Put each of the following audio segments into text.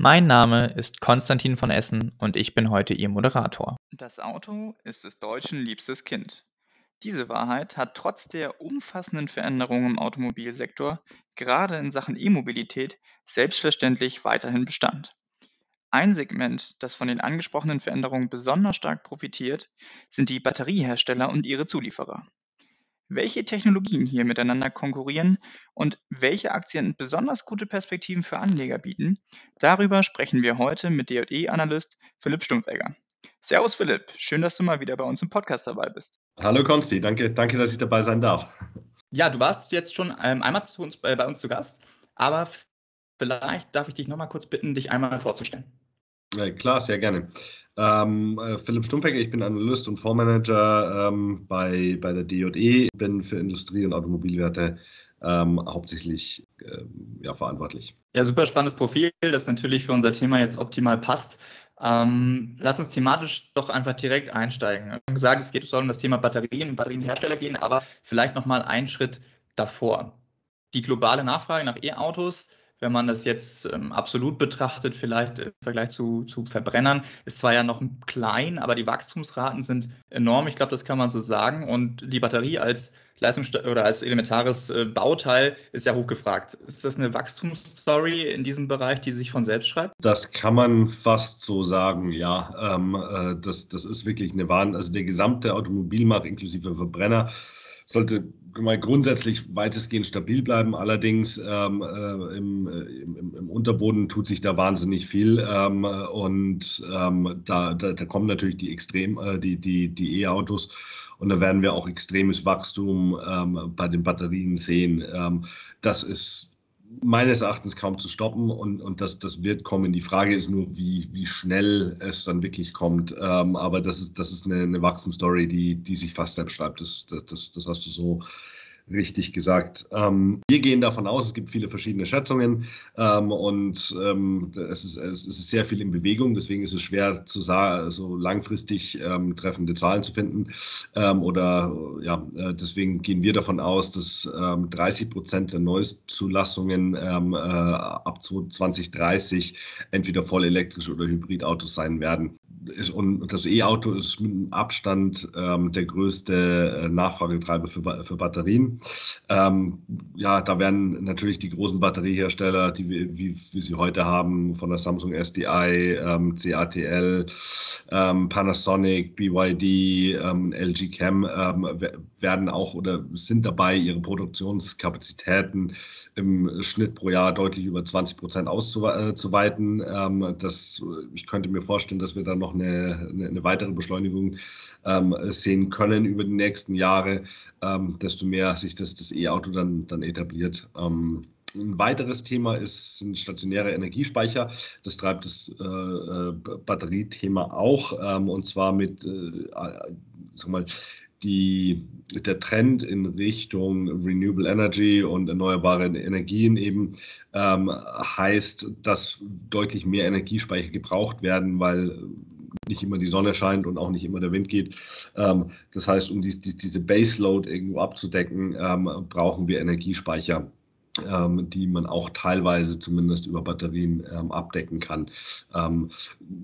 Mein Name ist Konstantin von Essen und ich bin heute Ihr Moderator. Das Auto ist des Deutschen liebstes Kind. Diese Wahrheit hat trotz der umfassenden Veränderungen im Automobilsektor gerade in Sachen E-Mobilität selbstverständlich weiterhin Bestand. Ein Segment, das von den angesprochenen Veränderungen besonders stark profitiert, sind die Batteriehersteller und ihre Zulieferer. Welche Technologien hier miteinander konkurrieren und welche Aktien besonders gute Perspektiven für Anleger bieten, darüber sprechen wir heute mit DE-Analyst Philipp Stumpfegger. Servus Philipp, schön, dass du mal wieder bei uns im Podcast dabei bist. Hallo Konsti, danke, danke, dass ich dabei sein darf. Ja, du warst jetzt schon ähm, einmal zu uns, äh, bei uns zu Gast, aber vielleicht darf ich dich nochmal kurz bitten, dich einmal vorzustellen. Ja, klar, sehr gerne. Ähm, äh, Philipp Stumpfegger, ich bin Analyst und Fondsmanager ähm, bei, bei der DJE, bin für Industrie- und Automobilwerte ähm, hauptsächlich äh, ja, verantwortlich. Ja, super spannendes Profil, das natürlich für unser Thema jetzt optimal passt. Ähm, lass uns thematisch doch einfach direkt einsteigen. Haben gesagt, es geht soll um das Thema Batterien und Batterienhersteller gehen, aber vielleicht nochmal einen Schritt davor. Die globale Nachfrage nach E-Autos, wenn man das jetzt ähm, absolut betrachtet, vielleicht im Vergleich zu, zu Verbrennern, ist zwar ja noch klein, aber die Wachstumsraten sind enorm. Ich glaube, das kann man so sagen. Und die Batterie als Leistungs oder als elementares äh, Bauteil ist ja hochgefragt. Ist das eine Wachstumsstory in diesem Bereich, die sich von selbst schreibt? Das kann man fast so sagen, ja. Ähm, äh, das, das ist wirklich eine Wahn. Also der gesamte Automobilmarkt inklusive Verbrenner sollte mal grundsätzlich weitestgehend stabil bleiben. Allerdings ähm, äh, im, im, im, Unterboden tut sich da wahnsinnig viel ähm, und ähm, da, da, da, kommen natürlich die extrem äh, die die die E-Autos und da werden wir auch extremes Wachstum ähm, bei den Batterien sehen. Ähm, das ist meines Erachtens kaum zu stoppen und, und das, das wird kommen. Die Frage ist nur, wie, wie schnell es dann wirklich kommt. Ähm, aber das ist, das ist eine, eine Wachstumsstory, die, die sich fast selbst schreibt. Das, das, das hast du so richtig gesagt. Ähm, wir gehen davon aus, es gibt viele verschiedene Schätzungen ähm, und ähm, es, ist, es, ist, sehr viel in Bewegung, deswegen ist es schwer zu so langfristig ähm, treffende Zahlen zu finden. Ähm, oder ja, äh, deswegen gehen wir davon aus, dass 30 ähm, Prozent der Neuzulassungen äh, ab 2030 entweder voll elektrisch oder Hybridautos sein werden ist, und das E-Auto ist mit Abstand der größte äh, Nachfragetreiber für, für Batterien. Ähm, ja, da werden natürlich die großen Batteriehersteller, die wir, wie wir sie heute haben, von der Samsung SDI, ähm, CATL, ähm, Panasonic, BYD, ähm, LG Chem, ähm, werden auch oder sind dabei, ihre Produktionskapazitäten im Schnitt pro Jahr deutlich über 20 Prozent auszuweiten. Äh, das, ich könnte mir vorstellen, dass wir da noch eine, eine weitere Beschleunigung ähm, sehen können über die nächsten Jahre, ähm, desto mehr sich das, das E-Auto dann, dann etabliert. Ähm, ein weiteres Thema ist, sind stationäre Energiespeicher. Das treibt das äh, äh Batteriethema auch, ähm, und zwar mit, äh, sag mal, die, der Trend in Richtung Renewable Energy und erneuerbare Energien eben ähm, heißt, dass deutlich mehr Energiespeicher gebraucht werden, weil nicht immer die Sonne scheint und auch nicht immer der Wind geht. Ähm, das heißt, um dies, dies, diese Baseload irgendwo abzudecken, ähm, brauchen wir Energiespeicher die man auch teilweise zumindest über Batterien ähm, abdecken kann. Ähm,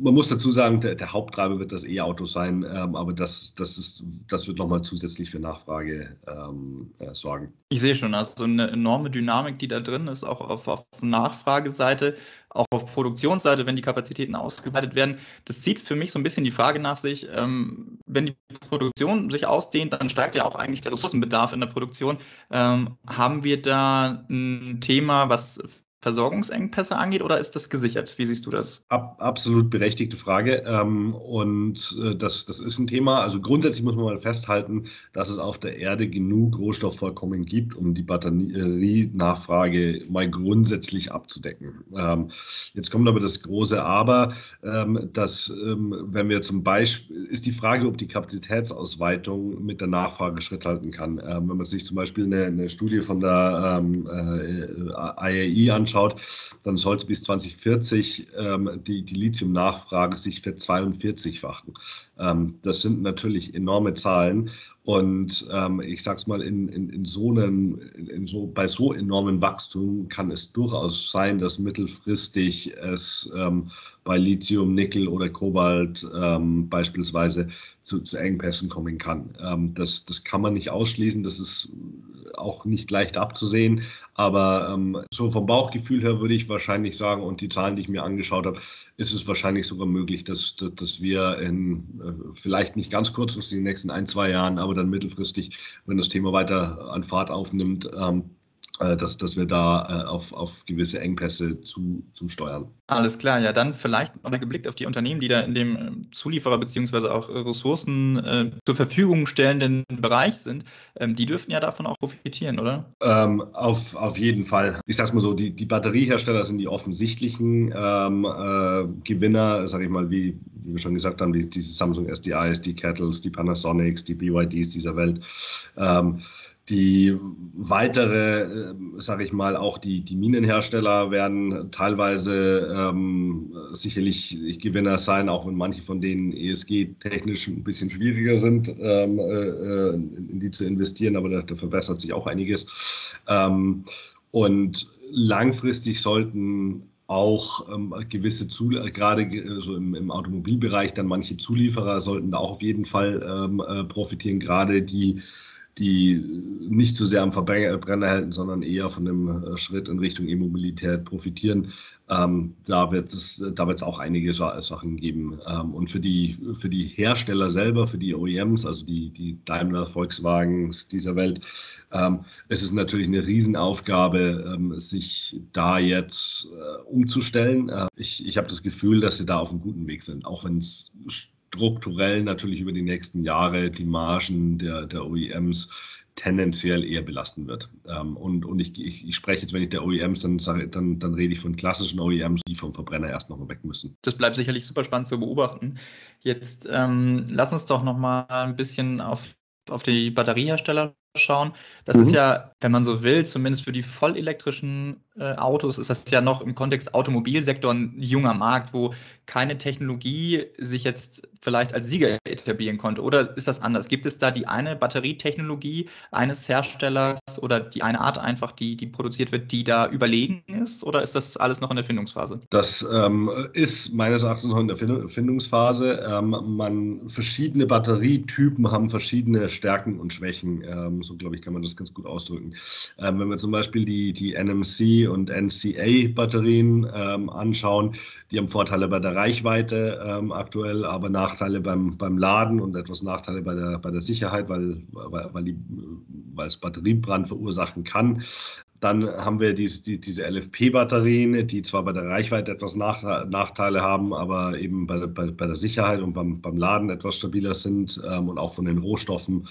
man muss dazu sagen, der, der Haupttreiber wird das E-Auto sein, ähm, aber das, das, ist, das wird nochmal zusätzlich für Nachfrage ähm, äh, sorgen. Ich sehe schon, also eine enorme Dynamik, die da drin ist, auch auf, auf Nachfrageseite auch auf Produktionsseite, wenn die Kapazitäten ausgeweitet werden. Das zieht für mich so ein bisschen die Frage nach sich, ähm, wenn die Produktion sich ausdehnt, dann steigt ja auch eigentlich der Ressourcenbedarf in der Produktion. Ähm, haben wir da ein Thema, was Versorgungsengpässe angeht oder ist das gesichert? Wie siehst du das? Ab, absolut berechtigte Frage. Ähm, und äh, das, das ist ein Thema. Also grundsätzlich muss man mal festhalten, dass es auf der Erde genug Rohstoffvorkommen gibt, um die Batterienachfrage mal grundsätzlich abzudecken. Ähm, jetzt kommt aber das große Aber, ähm, dass wenn wir zum Beispiel, ist die Frage, ob die Kapazitätsausweitung mit der Nachfrage Schritt halten kann. wenn man sich zum Beispiel eine, eine Studie von der äh, IAI anschaut, dann sollte bis 2040 die, die Lithium-Nachfrage sich ver42-fachen. das sind natürlich enorme Zahlen und ähm, ich sage es mal, in, in, in so einem, in so, bei so enormem Wachstum kann es durchaus sein, dass mittelfristig es ähm, bei Lithium, Nickel oder Kobalt ähm, beispielsweise zu, zu Engpässen kommen kann. Ähm, das, das kann man nicht ausschließen, das ist auch nicht leicht abzusehen, aber ähm, so vom Bauchgefühl her würde ich wahrscheinlich sagen, und die Zahlen, die ich mir angeschaut habe, ist es wahrscheinlich sogar möglich, dass, dass, dass wir in äh, vielleicht nicht ganz kurzfristig in den nächsten ein, zwei Jahren, aber dann mittelfristig, wenn das Thema weiter an Fahrt aufnimmt, ähm, äh, dass, dass wir da äh, auf, auf gewisse Engpässe zu, steuern. Alles klar, ja, dann vielleicht noch geblickt auf die Unternehmen, die da in dem ähm, Zulieferer bzw. auch Ressourcen äh, zur Verfügung stellenden Bereich sind. Ähm, die dürften ja davon auch profitieren, oder? Ähm, auf, auf jeden Fall. Ich sag's mal so, die, die Batteriehersteller sind die offensichtlichen ähm, äh, Gewinner, sage ich mal, wie, wie wir schon gesagt haben, die, diese Samsung SDIs, die Kettles, die Panasonics, die BYDs dieser Welt. Die weitere, äh, sage ich mal, auch die, die Minenhersteller werden teilweise ähm, sicherlich Gewinner sein, auch wenn manche von denen ESG-technisch ein bisschen schwieriger sind, ähm, äh, in die zu investieren, aber da, da verbessert sich auch einiges. Ähm, und langfristig sollten auch ähm, gewisse, Zul gerade also im, im, Automobilbereich, dann manche Zulieferer sollten da auch auf jeden Fall ähm, äh, profitieren, gerade die die nicht so sehr am Verbrenner halten, sondern eher von dem äh, Schritt in Richtung E-Mobilität profitieren. Ähm, da wird es da wird's auch einige Sachen geben. Ähm, und für die, für die Hersteller selber, für die OEMs, also die, die Daimler, Volkswagens dieser Welt, ähm, es ist natürlich eine Riesenaufgabe, ähm, sich da jetzt äh, umzustellen. Äh, ich ich habe das Gefühl, dass sie da auf einem guten Weg sind, auch wenn es strukturell natürlich über die nächsten Jahre die Margen der, der OEMs tendenziell eher belasten wird. Ähm, und und ich, ich, ich, spreche jetzt, wenn ich der OEMs, dann, sage, dann, dann rede ich von klassischen OEMs, die vom Verbrenner erst noch mal weg müssen. Das bleibt sicherlich super spannend zu beobachten. Jetzt ähm, lass uns doch noch mal ein bisschen auf, auf die Batteriehersteller schauen. Das mhm. ist ja, wenn man so will, zumindest für die vollelektrischen Autos, ist das ja noch im Kontext Automobilsektor ein junger Markt, wo keine Technologie sich jetzt vielleicht als Sieger etablieren konnte? Oder ist das anders? Gibt es da die eine Batterietechnologie eines Herstellers oder die eine Art einfach, die, die produziert wird, die da überlegen ist? Oder ist das alles noch in der Findungsphase? Das ähm, ist meines Erachtens noch in der Findungsphase. Ähm, man, verschiedene Batterietypen haben verschiedene Stärken und Schwächen. Ähm, so glaube ich, kann man das ganz gut ausdrücken. Ähm, wenn wir zum Beispiel die, die NMC und NCA-Batterien ähm, anschauen, die haben Vorteile bei der Reichweite ähm, aktuell, aber Nachteile beim, beim Laden und etwas Nachteile bei der, bei der Sicherheit, weil, weil, weil, die, weil es Batteriebrand verursachen kann. Dann haben wir die, die, diese LFP-Batterien, die zwar bei der Reichweite etwas Nach Nachteile haben, aber eben bei, bei, bei, der Sicherheit und beim, beim Laden etwas stabiler sind ähm, und auch von den Rohstoffen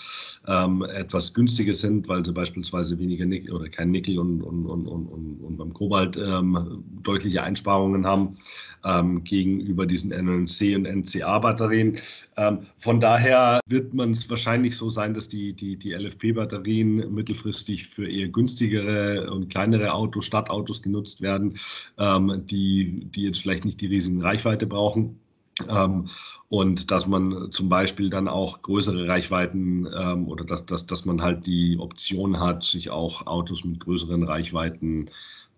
ähm, etwas günstiger sind, weil sie beispielsweise weniger Nickel oder kein Nickel und, und, und, und, und beim Kobalt ähm, deutliche Einsparungen haben ähm, gegenüber diesen NNC und NCA-Batterien. Ähm, von daher wird man es wahrscheinlich so sein, dass die, die, die LFP-Batterien mittelfristig für eher günstigere und kleinere Autos, Stadtautos genutzt werden, ähm, die, die jetzt vielleicht nicht die riesigen Reichweite brauchen. Ähm, und dass man zum Beispiel dann auch größere Reichweiten ähm, oder dass, dass, dass man halt die Option hat, sich auch Autos mit größeren Reichweiten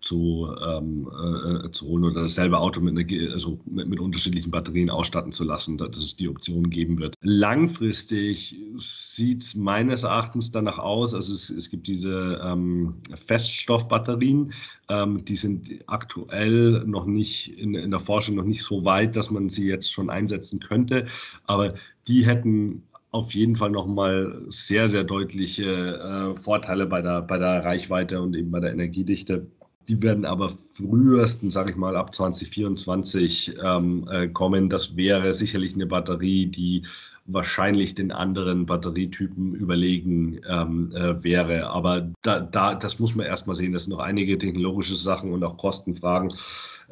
zu, ähm, äh, zu holen oder dasselbe Auto mit, eine, also mit, mit, unterschiedlichen Batterien ausstatten zu lassen, dass es die Option geben wird. Langfristig sieht es meines Erachtens danach aus, also es, es gibt diese ähm, Feststoffbatterien, ähm, die sind aktuell noch nicht in, in der Forschung noch nicht so weit, dass man sie jetzt schon einsetzen könnte, aber die hätten auf jeden Fall nochmal sehr, sehr deutliche äh, Vorteile bei der, bei der Reichweite und eben bei der Energiedichte Die werden aber frühestens, sage ich mal, ab 2024 ähm, äh, kommen. Das wäre sicherlich eine Batterie, die wahrscheinlich den anderen Batterietypen überlegen ähm, äh, wäre. Aber da, da, das muss man erstmal sehen. Das sind noch einige technologische Sachen und auch Kostenfragen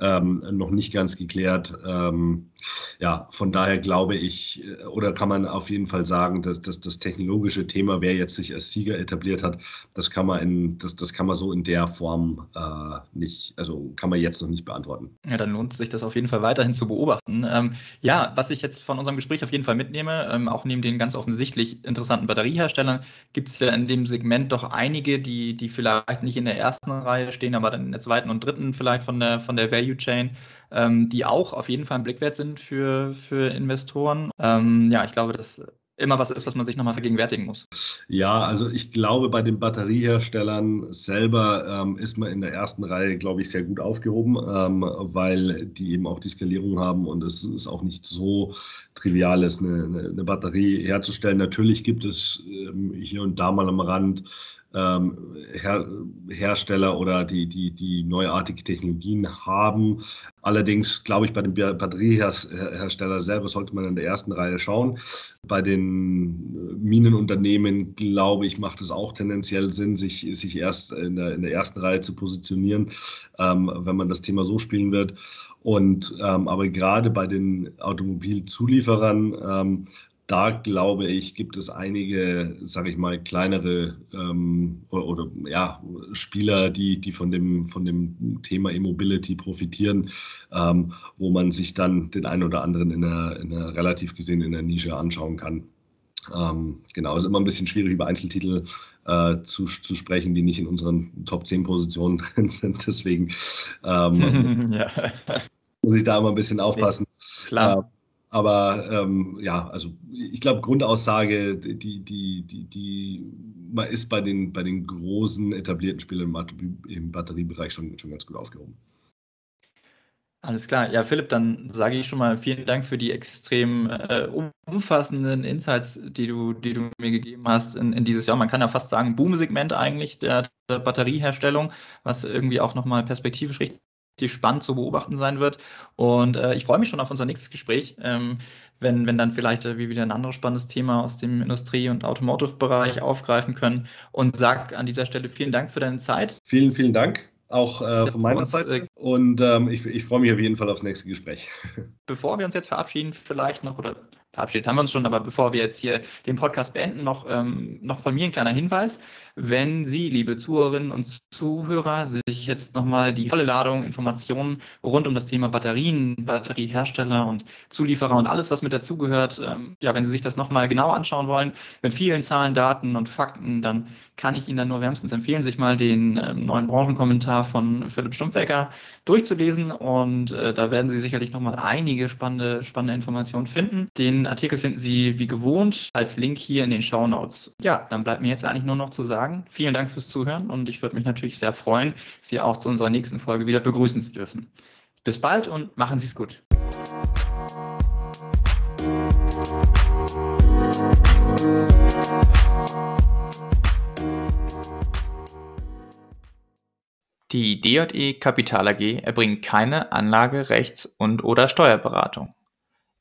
ähm, noch nicht ganz geklärt. Ähm, ja, von daher glaube ich, äh, oder kann man auf jeden Fall sagen, dass, dass das technologische Thema, wer jetzt sich als Sieger etabliert hat, das kann man in, das, das kann man so in der Form äh, nicht, also kann man jetzt noch nicht beantworten. Ja, dann lohnt sich das auf jeden Fall weiterhin zu beobachten. Ähm, ja, was ich jetzt von unserem Gespräch auf jeden Fall mitnehme, ähm, auch neben den ganz offensichtlich interessanten Batterieherstellern, gibt es ja in dem Segment doch einige, die, die vielleicht nicht in der ersten Reihe stehen, aber dann in der zweiten und dritten vielleicht von der, von der Value Chain ähm, die auch auf jeden Fall ein Blickwert sind für, für Investoren. Ähm, ja, ich glaube, das immer was ist, was man sich nochmal vergegenwärtigen muss. Ja, also ich glaube, bei den Batterieherstellern selber ähm, ist man in der ersten Reihe, glaube ich, sehr gut aufgehoben, ähm, weil die eben auch die Skalierung haben und es ist auch nicht so trivial ist, eine, eine, Batterie herzustellen. Natürlich gibt es ähm, hier und da mal am Rand ähm, Her Hersteller oder die, die, die neuartige Technologien haben. Allerdings glaube ich, bei den Batterieherstellern selber sollte man in der ersten Reihe schauen. Bei den Minenunternehmen, glaube ich, macht es auch tendenziell Sinn, sich, sich erst in der, in der ersten Reihe zu positionieren, ähm, wenn man das Thema so spielen wird. Und ähm, aber gerade bei den Automobilzulieferern ähm, da glaube ich, gibt es einige, sage ich mal, kleinere ähm, oder, oder, ja, Spieler, die, die von, dem, von dem Thema E-Mobility profitieren, ähm, wo man sich dann den einen oder anderen in einer, in einer relativ gesehen in der Nische anschauen kann. Ähm, genau, ist immer ein bisschen schwierig über Einzeltitel äh, zu, zu sprechen, die nicht in unseren Top 10 Positionen drin sind. Deswegen ähm, ja. muss ich da immer ein bisschen aufpassen. Klar. Aber ähm, ja, also ich glaube, Grundaussage, die, die, die, die, man ist bei den, bei den großen etablierten Spielern im Batteriebereich schon, schon ganz gut aufgehoben. Alles klar. Ja, Philipp, dann sage ich schon mal vielen Dank für die extrem äh, umfassenden Insights, die du, die du mir gegeben hast in, in dieses Jahr. Man kann ja fast sagen, Boom-Segment eigentlich der, der Batterieherstellung, was irgendwie auch nochmal perspektivisch richtig die spannend zu beobachten sein wird. Und äh, ich freue mich schon auf unser nächstes Gespräch, ähm, wenn, wenn dann vielleicht äh, wir wieder ein anderes spannendes Thema aus dem Industrie- und Automotive-Bereich aufgreifen können. Und sag an dieser Stelle vielen Dank für deine Zeit. Vielen, vielen Dank auch äh, von meiner Seite. Äh, und ähm, ich, ich freue mich auf jeden Fall aufs nächste Gespräch. Bevor wir uns jetzt verabschieden, vielleicht noch, oder verabschiedet haben wir uns schon, aber bevor wir jetzt hier den Podcast beenden, noch, ähm, noch von mir ein kleiner Hinweis. Wenn Sie, liebe Zuhörerinnen und Zuhörer, sich jetzt nochmal die volle Ladung Informationen rund um das Thema Batterien, Batteriehersteller und Zulieferer und alles, was mit dazugehört, ähm, ja, wenn Sie sich das nochmal genau anschauen wollen, mit vielen Zahlen, Daten und Fakten, dann kann ich Ihnen dann nur wärmstens empfehlen, sich mal den ähm, neuen Branchenkommentar von Philipp Stumpfecker durchzulesen und äh, da werden Sie sicherlich nochmal einige spannende, spannende Informationen finden. Den Artikel finden Sie wie gewohnt als Link hier in den Show Notes. Ja, dann bleibt mir jetzt eigentlich nur noch zu sagen. Vielen Dank fürs Zuhören und ich würde mich natürlich sehr freuen, Sie auch zu unserer nächsten Folge wieder begrüßen zu dürfen. Bis bald und machen Sie es gut. Die DJE Kapital AG erbringt keine Anlage-, Rechts- und/oder Steuerberatung.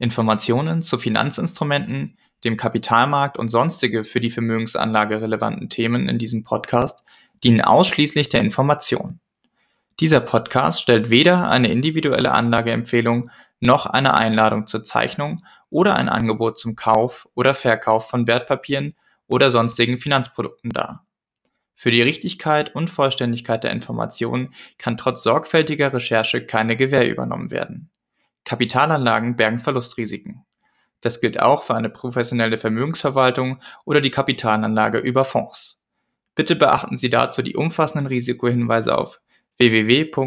Informationen zu Finanzinstrumenten, dem Kapitalmarkt und sonstige für die Vermögensanlage relevanten Themen in diesem Podcast dienen ausschließlich der Information. Dieser Podcast stellt weder eine individuelle Anlageempfehlung noch eine Einladung zur Zeichnung oder ein Angebot zum Kauf oder Verkauf von Wertpapieren oder sonstigen Finanzprodukten dar. Für die Richtigkeit und Vollständigkeit der Informationen kann trotz sorgfältiger Recherche keine Gewähr übernommen werden. Kapitalanlagen bergen Verlustrisiken. Das gilt auch für eine professionelle Vermögensverwaltung oder die Kapitalanlage über Fonds. Bitte beachten Sie dazu die umfassenden Risikohinweise auf www.dje.de